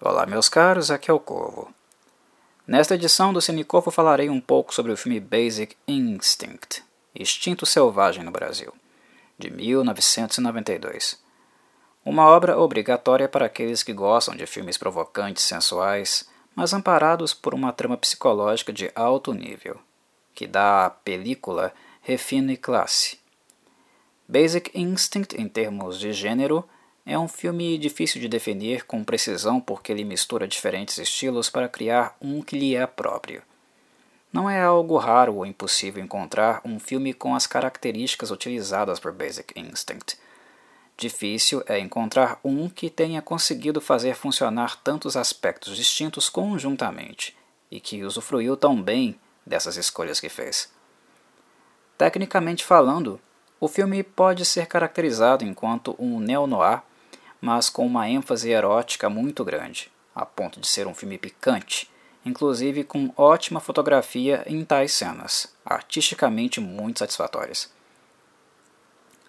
Olá, meus caros, aqui é o Corvo. Nesta edição do Cinecorvo falarei um pouco sobre o filme Basic Instinct, Instinto Selvagem no Brasil, de 1992. Uma obra obrigatória para aqueles que gostam de filmes provocantes, sensuais, mas amparados por uma trama psicológica de alto nível, que dá à película refino e classe. Basic Instinct, em termos de gênero, é um filme difícil de definir com precisão porque ele mistura diferentes estilos para criar um que lhe é próprio. Não é algo raro ou impossível encontrar um filme com as características utilizadas por Basic Instinct. Difícil é encontrar um que tenha conseguido fazer funcionar tantos aspectos distintos conjuntamente e que usufruiu tão bem dessas escolhas que fez. Tecnicamente falando, o filme pode ser caracterizado enquanto um neo-noir mas com uma ênfase erótica muito grande, a ponto de ser um filme picante, inclusive com ótima fotografia em tais cenas, artisticamente muito satisfatórias.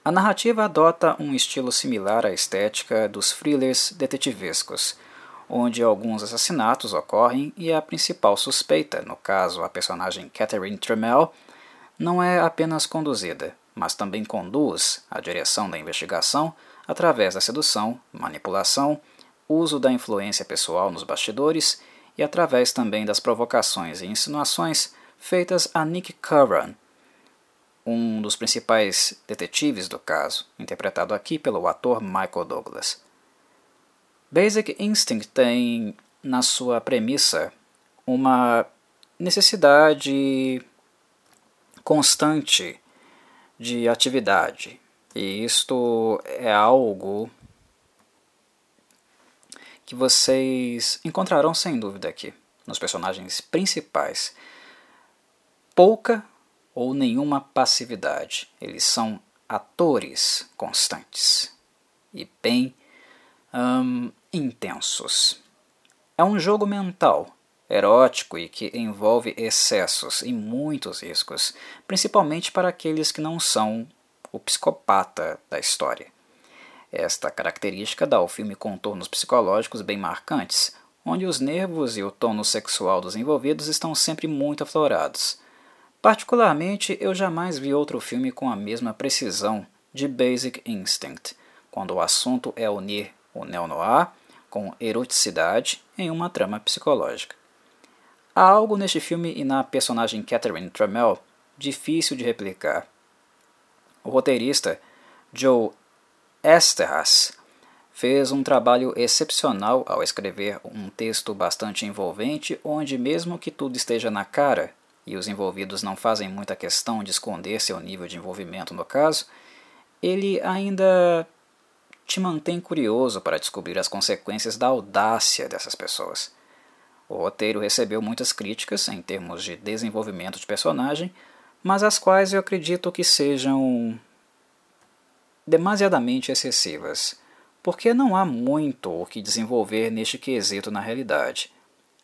A narrativa adota um estilo similar à estética dos thrillers detetivescos, onde alguns assassinatos ocorrem e a principal suspeita, no caso a personagem Catherine Tremel, não é apenas conduzida, mas também conduz a direção da investigação através da sedução, manipulação, uso da influência pessoal nos bastidores e através também das provocações e insinuações feitas a Nick Curran, um dos principais detetives do caso, interpretado aqui pelo ator Michael Douglas. Basic Instinct tem, na sua premissa, uma necessidade constante de atividade, e isto é algo que vocês encontrarão sem dúvida aqui, nos personagens principais. Pouca ou nenhuma passividade. Eles são atores constantes e bem hum, intensos. É um jogo mental, erótico e que envolve excessos e muitos riscos, principalmente para aqueles que não são o psicopata da história. Esta característica dá ao filme contornos psicológicos bem marcantes, onde os nervos e o tono sexual dos envolvidos estão sempre muito aflorados. Particularmente, eu jamais vi outro filme com a mesma precisão de Basic Instinct, quando o assunto é unir o neo-noir com eroticidade em uma trama psicológica. Há algo neste filme e na personagem Catherine Trammell difícil de replicar. O roteirista Joe Esterhas fez um trabalho excepcional ao escrever um texto bastante envolvente, onde, mesmo que tudo esteja na cara e os envolvidos não fazem muita questão de esconder seu nível de envolvimento no caso, ele ainda te mantém curioso para descobrir as consequências da audácia dessas pessoas. O roteiro recebeu muitas críticas em termos de desenvolvimento de personagem, mas as quais eu acredito que sejam demasiadamente excessivas, porque não há muito o que desenvolver neste quesito na realidade.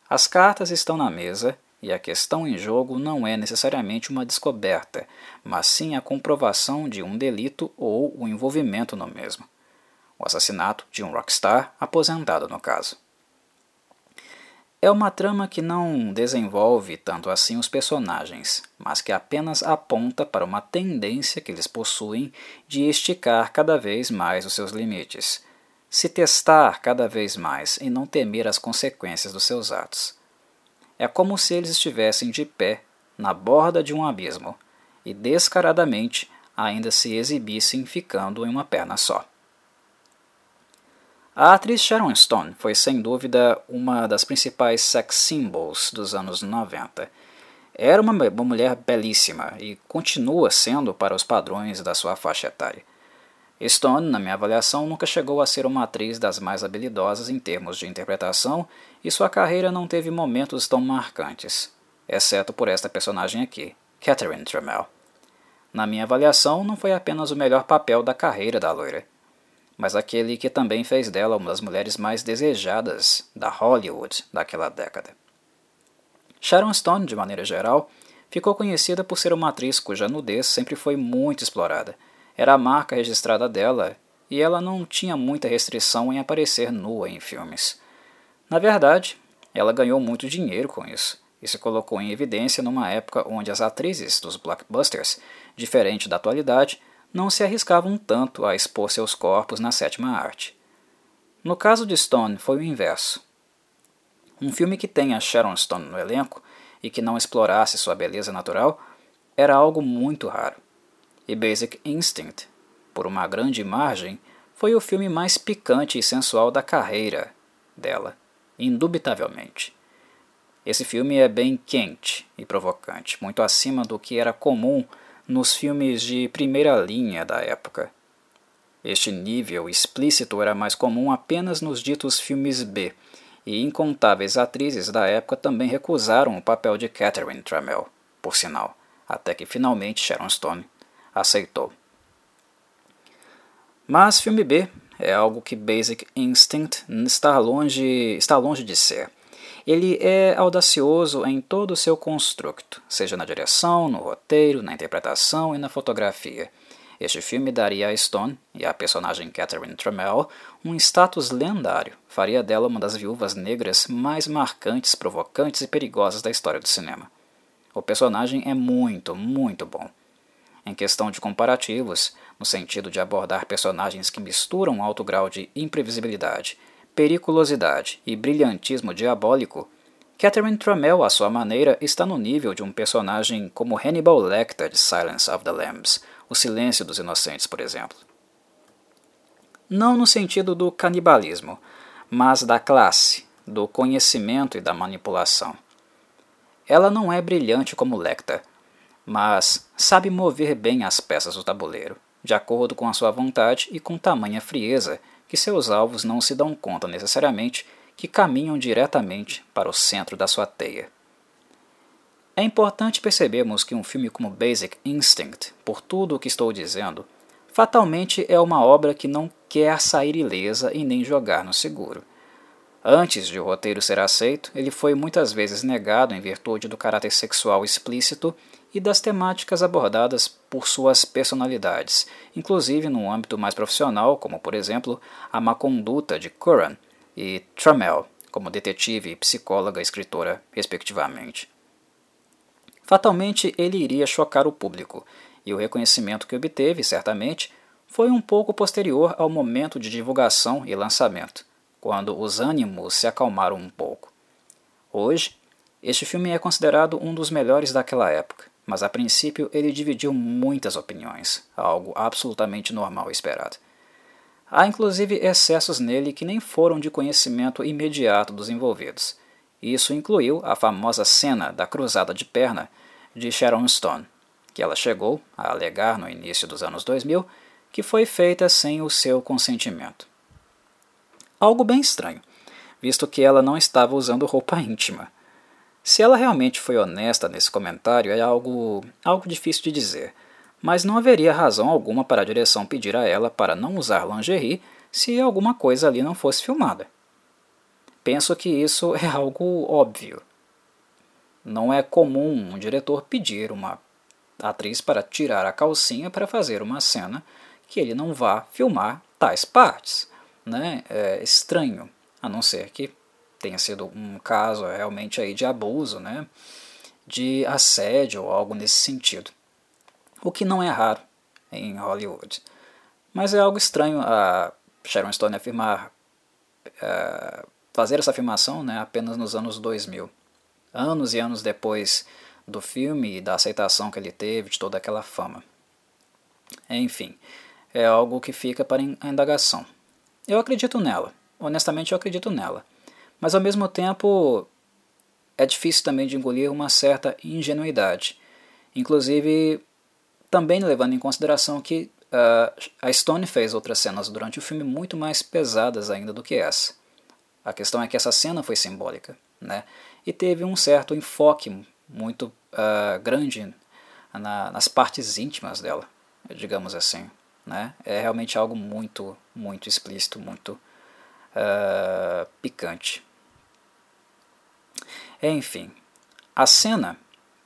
As cartas estão na mesa e a questão em jogo não é necessariamente uma descoberta, mas sim a comprovação de um delito ou o envolvimento no mesmo. O assassinato de um rockstar aposentado no caso. É uma trama que não desenvolve tanto assim os personagens, mas que apenas aponta para uma tendência que eles possuem de esticar cada vez mais os seus limites, se testar cada vez mais e não temer as consequências dos seus atos. É como se eles estivessem de pé na borda de um abismo e descaradamente ainda se exibissem ficando em uma perna só. A atriz Sharon Stone foi sem dúvida uma das principais sex symbols dos anos 90. Era uma, uma mulher belíssima e continua sendo para os padrões da sua faixa etária. Stone, na minha avaliação, nunca chegou a ser uma atriz das mais habilidosas em termos de interpretação e sua carreira não teve momentos tão marcantes, exceto por esta personagem aqui, Catherine Tremel. Na minha avaliação, não foi apenas o melhor papel da carreira da loira mas aquele que também fez dela uma das mulheres mais desejadas da Hollywood daquela década. Sharon Stone, de maneira geral, ficou conhecida por ser uma atriz cuja nudez sempre foi muito explorada. Era a marca registrada dela e ela não tinha muita restrição em aparecer nua em filmes. Na verdade, ela ganhou muito dinheiro com isso e se colocou em evidência numa época onde as atrizes dos blockbusters, diferente da atualidade, não se arriscavam tanto a expor seus corpos na sétima arte. No caso de Stone, foi o inverso. Um filme que tenha Sharon Stone no elenco e que não explorasse sua beleza natural era algo muito raro. E Basic Instinct, por uma grande margem, foi o filme mais picante e sensual da carreira dela, indubitavelmente. Esse filme é bem quente e provocante, muito acima do que era comum nos filmes de primeira linha da época. Este nível explícito era mais comum apenas nos ditos filmes B, e incontáveis atrizes da época também recusaram o papel de Catherine Trammell, por sinal, até que finalmente Sharon Stone aceitou. Mas filme B é algo que Basic Instinct está longe, está longe de ser. Ele é audacioso em todo o seu construto, seja na direção, no roteiro, na interpretação e na fotografia. Este filme daria a Stone e à personagem Catherine Trammell um status lendário, faria dela uma das viúvas negras mais marcantes, provocantes e perigosas da história do cinema. O personagem é muito, muito bom. Em questão de comparativos, no sentido de abordar personagens que misturam alto grau de imprevisibilidade, periculosidade e brilhantismo diabólico, Catherine Trammell, à sua maneira, está no nível de um personagem como Hannibal Lecter de Silence of the Lambs, O Silêncio dos Inocentes, por exemplo. Não no sentido do canibalismo, mas da classe, do conhecimento e da manipulação. Ela não é brilhante como Lecter, mas sabe mover bem as peças do tabuleiro, de acordo com a sua vontade e com tamanha frieza que seus alvos não se dão conta necessariamente que caminham diretamente para o centro da sua teia. É importante percebermos que um filme como Basic Instinct, por tudo o que estou dizendo, fatalmente é uma obra que não quer sair ilesa e nem jogar no seguro. Antes de o roteiro ser aceito, ele foi muitas vezes negado em virtude do caráter sexual explícito e das temáticas abordadas por suas personalidades, inclusive no âmbito mais profissional, como por exemplo a má conduta de Curran, e Trammell, como detetive, psicóloga e escritora, respectivamente. Fatalmente ele iria chocar o público, e o reconhecimento que obteve, certamente, foi um pouco posterior ao momento de divulgação e lançamento, quando os ânimos se acalmaram um pouco. Hoje, este filme é considerado um dos melhores daquela época, mas a princípio ele dividiu muitas opiniões, algo absolutamente normal e esperado. Há inclusive excessos nele que nem foram de conhecimento imediato dos envolvidos. Isso incluiu a famosa cena da cruzada de perna de Sharon Stone, que ela chegou a alegar no início dos anos 2000 que foi feita sem o seu consentimento. Algo bem estranho, visto que ela não estava usando roupa íntima. Se ela realmente foi honesta nesse comentário é algo, algo difícil de dizer, mas não haveria razão alguma para a direção pedir a ela para não usar lingerie se alguma coisa ali não fosse filmada. Penso que isso é algo óbvio. Não é comum um diretor pedir uma atriz para tirar a calcinha para fazer uma cena que ele não vá filmar tais partes. Né? É estranho, a não ser que tenha sido um caso realmente aí de abuso, né? de assédio ou algo nesse sentido o que não é raro em Hollywood. Mas é algo estranho a Sharon Stone afirmar, uh, fazer essa afirmação né, apenas nos anos 2000, anos e anos depois do filme e da aceitação que ele teve de toda aquela fama. Enfim, é algo que fica para a indagação. Eu acredito nela, honestamente eu acredito nela, mas ao mesmo tempo é difícil também de engolir uma certa ingenuidade. Inclusive, também levando em consideração que uh, a Stone fez outras cenas durante o filme muito mais pesadas ainda do que essa. A questão é que essa cena foi simbólica, né? E teve um certo enfoque muito uh, grande na, nas partes íntimas dela, digamos assim, né? É realmente algo muito, muito explícito, muito uh, picante. Enfim, a cena,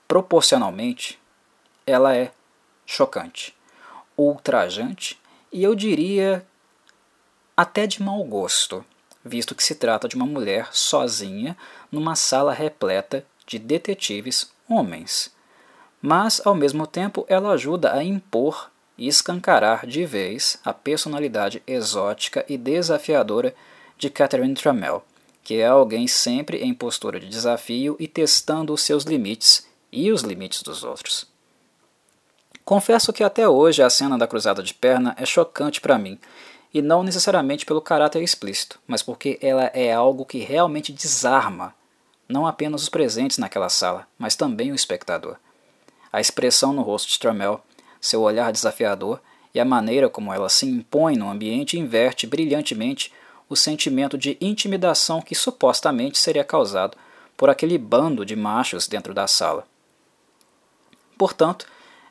proporcionalmente, ela é chocante, ultrajante e eu diria até de mau gosto, visto que se trata de uma mulher sozinha numa sala repleta de detetives homens. Mas, ao mesmo tempo, ela ajuda a impor e escancarar de vez a personalidade exótica e desafiadora de Catherine Trammell, que é alguém sempre em postura de desafio e testando os seus limites e os limites dos outros. Confesso que até hoje a cena da cruzada de perna é chocante para mim, e não necessariamente pelo caráter explícito, mas porque ela é algo que realmente desarma não apenas os presentes naquela sala, mas também o espectador. A expressão no rosto de Trammell, seu olhar desafiador e a maneira como ela se impõe no ambiente inverte brilhantemente o sentimento de intimidação que supostamente seria causado por aquele bando de machos dentro da sala. Portanto,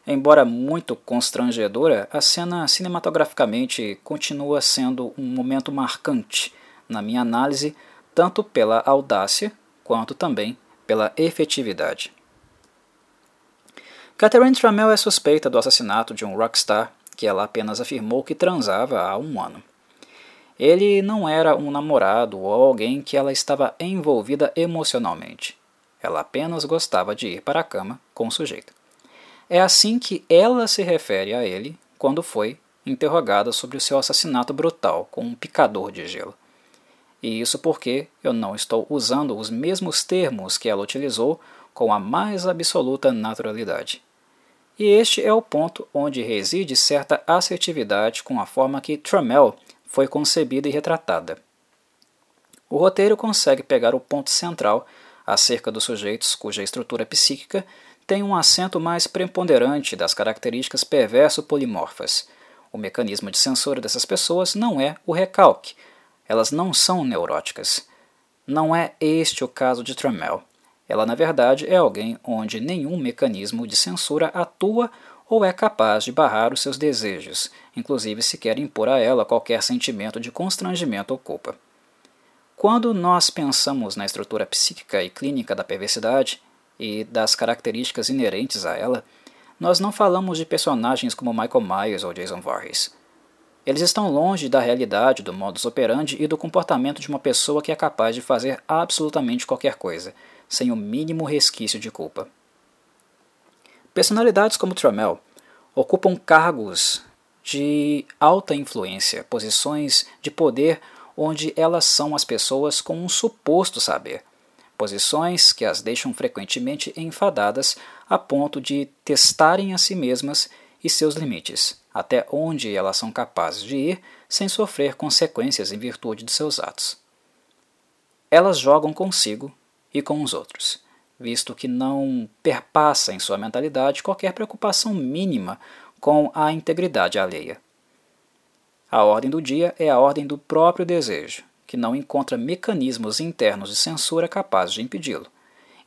embora muito constrangedora, a cena cinematograficamente continua sendo um momento marcante na minha análise, tanto pela audácia quanto também pela efetividade. Catherine Trammell é suspeita do assassinato de um rockstar que ela apenas afirmou que transava há um ano. Ele não era um namorado ou alguém que ela estava envolvida emocionalmente. Ela apenas gostava de ir para a cama com o sujeito. É assim que ela se refere a ele quando foi interrogada sobre o seu assassinato brutal com um picador de gelo. E isso porque eu não estou usando os mesmos termos que ela utilizou com a mais absoluta naturalidade. E este é o ponto onde reside certa assertividade com a forma que Trammell foi concebida e retratada. O roteiro consegue pegar o ponto central acerca dos sujeitos cuja estrutura psíquica tem um acento mais preponderante das características perverso-polimorfas. O mecanismo de censura dessas pessoas não é o recalque, elas não são neuróticas. Não é este o caso de Trammell. Ela, na verdade, é alguém onde nenhum mecanismo de censura atua ou é capaz de barrar os seus desejos, inclusive se quer impor a ela qualquer sentimento de constrangimento ou culpa. Quando nós pensamos na estrutura psíquica e clínica da perversidade e das características inerentes a ela, nós não falamos de personagens como Michael Myers ou Jason Voorhees. Eles estão longe da realidade do modus operandi e do comportamento de uma pessoa que é capaz de fazer absolutamente qualquer coisa, sem o mínimo resquício de culpa. Personalidades como Trammell ocupam cargos de alta influência, posições de poder onde elas são as pessoas com um suposto saber, posições que as deixam frequentemente enfadadas a ponto de testarem a si mesmas e seus limites, até onde elas são capazes de ir sem sofrer consequências em virtude de seus atos. Elas jogam consigo e com os outros visto que não perpassa em sua mentalidade qualquer preocupação mínima com a integridade alheia. A ordem do dia é a ordem do próprio desejo, que não encontra mecanismos internos de censura capazes de impedi-lo,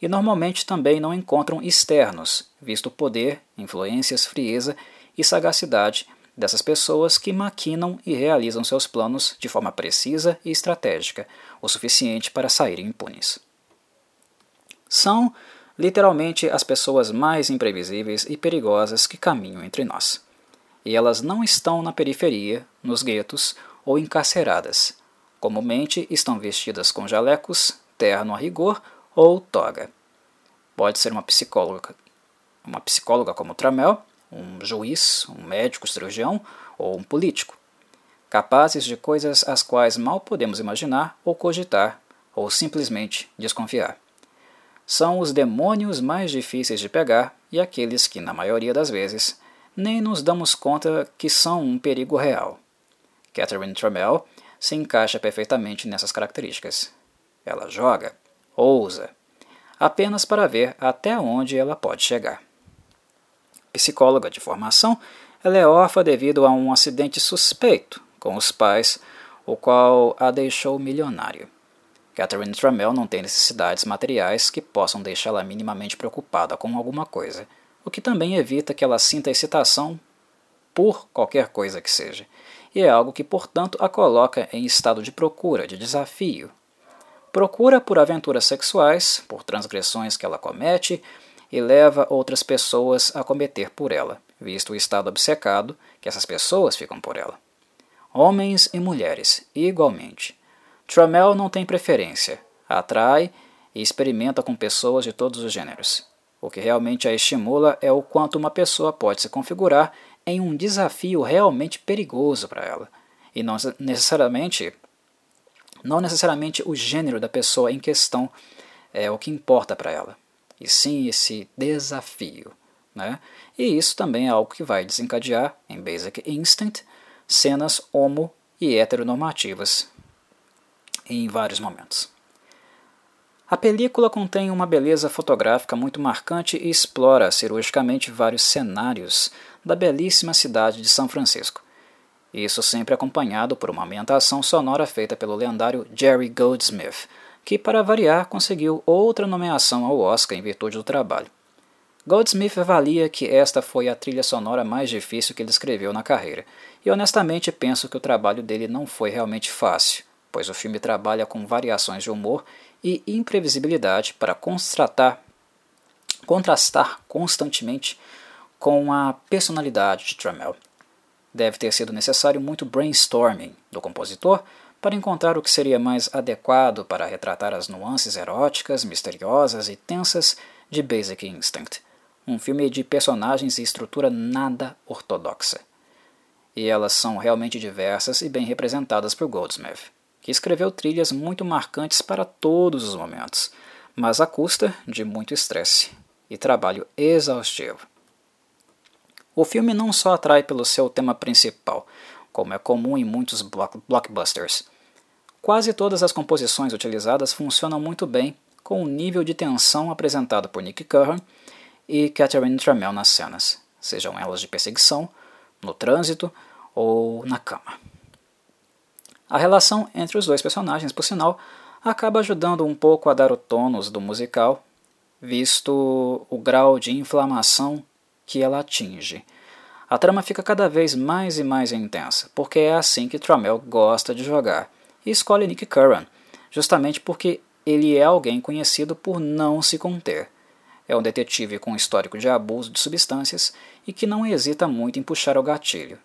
e normalmente também não encontram externos, visto o poder, influências, frieza e sagacidade dessas pessoas que maquinam e realizam seus planos de forma precisa e estratégica, o suficiente para saírem impunes são literalmente as pessoas mais imprevisíveis e perigosas que caminham entre nós. E elas não estão na periferia, nos guetos ou encarceradas. Comumente estão vestidas com jalecos, terno a rigor ou toga. Pode ser uma psicóloga, uma psicóloga como Tramel, um juiz, um médico cirurgião ou um político, capazes de coisas as quais mal podemos imaginar ou cogitar, ou simplesmente desconfiar são os demônios mais difíceis de pegar e aqueles que, na maioria das vezes, nem nos damos conta que são um perigo real. Catherine Trammell se encaixa perfeitamente nessas características. Ela joga, ousa, apenas para ver até onde ela pode chegar. Psicóloga de formação, ela é órfã devido a um acidente suspeito com os pais, o qual a deixou milionário. Catherine Trammell não tem necessidades materiais que possam deixá-la minimamente preocupada com alguma coisa, o que também evita que ela sinta excitação por qualquer coisa que seja, e é algo que, portanto, a coloca em estado de procura, de desafio. Procura por aventuras sexuais, por transgressões que ela comete e leva outras pessoas a cometer por ela, visto o estado obcecado que essas pessoas ficam por ela. Homens e mulheres, igualmente Trammell não tem preferência, atrai e experimenta com pessoas de todos os gêneros. O que realmente a estimula é o quanto uma pessoa pode se configurar em um desafio realmente perigoso para ela, e não necessariamente não necessariamente o gênero da pessoa em questão é o que importa para ela, e sim esse desafio. Né? E isso também é algo que vai desencadear, em Basic Instinct, cenas homo e heteronormativas em vários momentos. A película contém uma beleza fotográfica muito marcante e explora cirurgicamente vários cenários da belíssima cidade de São Francisco. Isso sempre acompanhado por uma ambientação sonora feita pelo lendário Jerry Goldsmith, que, para variar, conseguiu outra nomeação ao Oscar em virtude do trabalho. Goldsmith avalia que esta foi a trilha sonora mais difícil que ele escreveu na carreira, e honestamente penso que o trabalho dele não foi realmente fácil, pois o filme trabalha com variações de humor e imprevisibilidade para contrastar, constantemente com a personalidade de Trammell. Deve ter sido necessário muito brainstorming do compositor para encontrar o que seria mais adequado para retratar as nuances eróticas, misteriosas e tensas de Basic Instinct, um filme de personagens e estrutura nada ortodoxa. E elas são realmente diversas e bem representadas por Goldsmith que escreveu trilhas muito marcantes para todos os momentos, mas à custa de muito estresse e trabalho exaustivo. O filme não só atrai pelo seu tema principal, como é comum em muitos blockbusters. Quase todas as composições utilizadas funcionam muito bem com o nível de tensão apresentado por Nick Curran e Catherine Trammell nas cenas, sejam elas de perseguição, no trânsito ou na cama. A relação entre os dois personagens, por sinal, acaba ajudando um pouco a dar o tônus do musical, visto o grau de inflamação que ela atinge. A trama fica cada vez mais e mais intensa, porque é assim que Trammell gosta de jogar, e escolhe Nick Curran, justamente porque ele é alguém conhecido por não se conter. É um detetive com histórico de abuso de substâncias e que não hesita muito em puxar o gatilho,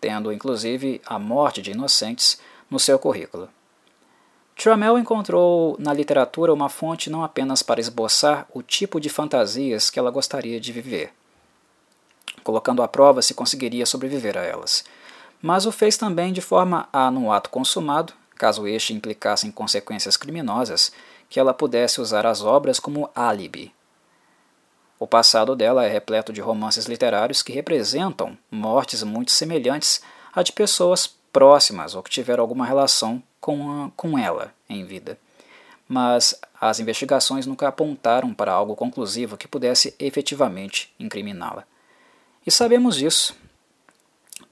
tendo inclusive a morte de inocentes no seu currículo. Trammell encontrou na literatura uma fonte não apenas para esboçar o tipo de fantasias que ela gostaria de viver, colocando à prova se conseguiria sobreviver a elas, mas o fez também de forma a, no ato consumado, caso este implicasse em consequências criminosas, que ela pudesse usar as obras como álibi. O passado dela é repleto de romances literários que representam mortes muito semelhantes a de pessoas próximas ou que tiveram alguma relação com, a, com ela em vida. Mas as investigações nunca apontaram para algo conclusivo que pudesse efetivamente incriminá-la. E sabemos disso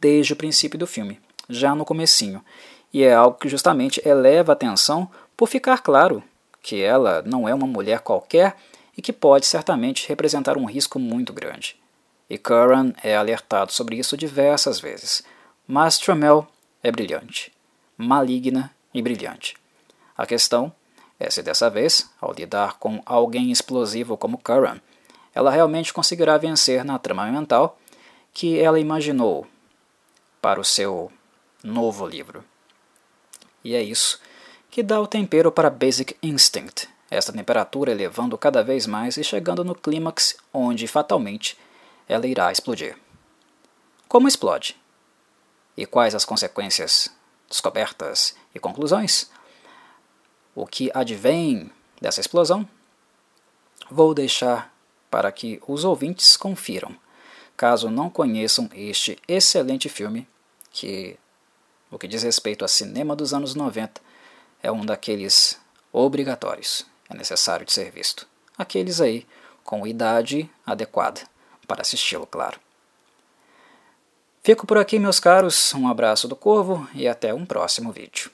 desde o princípio do filme, já no comecinho, e é algo que justamente eleva a atenção por ficar claro que ela não é uma mulher qualquer e que pode certamente representar um risco muito grande. E Curran é alertado sobre isso diversas vezes, mas Trammell é brilhante, maligna e brilhante. A questão é se dessa vez, ao lidar com alguém explosivo como Curran, ela realmente conseguirá vencer na trama mental que ela imaginou para o seu novo livro. E é isso que dá o tempero para Basic Instinct, essa temperatura elevando cada vez mais e chegando no clímax onde fatalmente ela irá explodir. Como explode? E quais as consequências, descobertas e conclusões, o que advém dessa explosão, vou deixar para que os ouvintes confiram, caso não conheçam este excelente filme, que, no que diz respeito a cinema dos anos 90, é um daqueles obrigatórios, é necessário de ser visto. Aqueles aí com idade adequada para assisti-lo, claro. Fico por aqui, meus caros. Um abraço do Corvo e até um próximo vídeo.